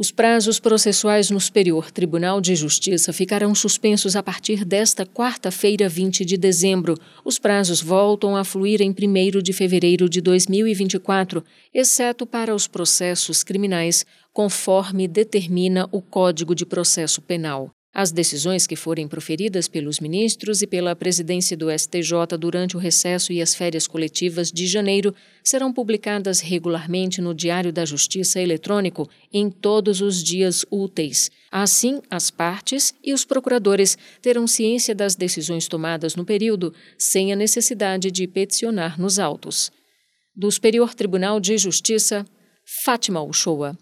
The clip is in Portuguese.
Os prazos processuais no Superior Tribunal de Justiça ficarão suspensos a partir desta quarta-feira, 20 de dezembro. Os prazos voltam a fluir em 1 de fevereiro de 2024, exceto para os processos criminais, conforme determina o Código de Processo Penal. As decisões que forem proferidas pelos ministros e pela presidência do STJ durante o recesso e as férias coletivas de janeiro serão publicadas regularmente no Diário da Justiça eletrônico em todos os dias úteis. Assim, as partes e os procuradores terão ciência das decisões tomadas no período, sem a necessidade de peticionar nos autos. Do Superior Tribunal de Justiça, Fátima Uchoa.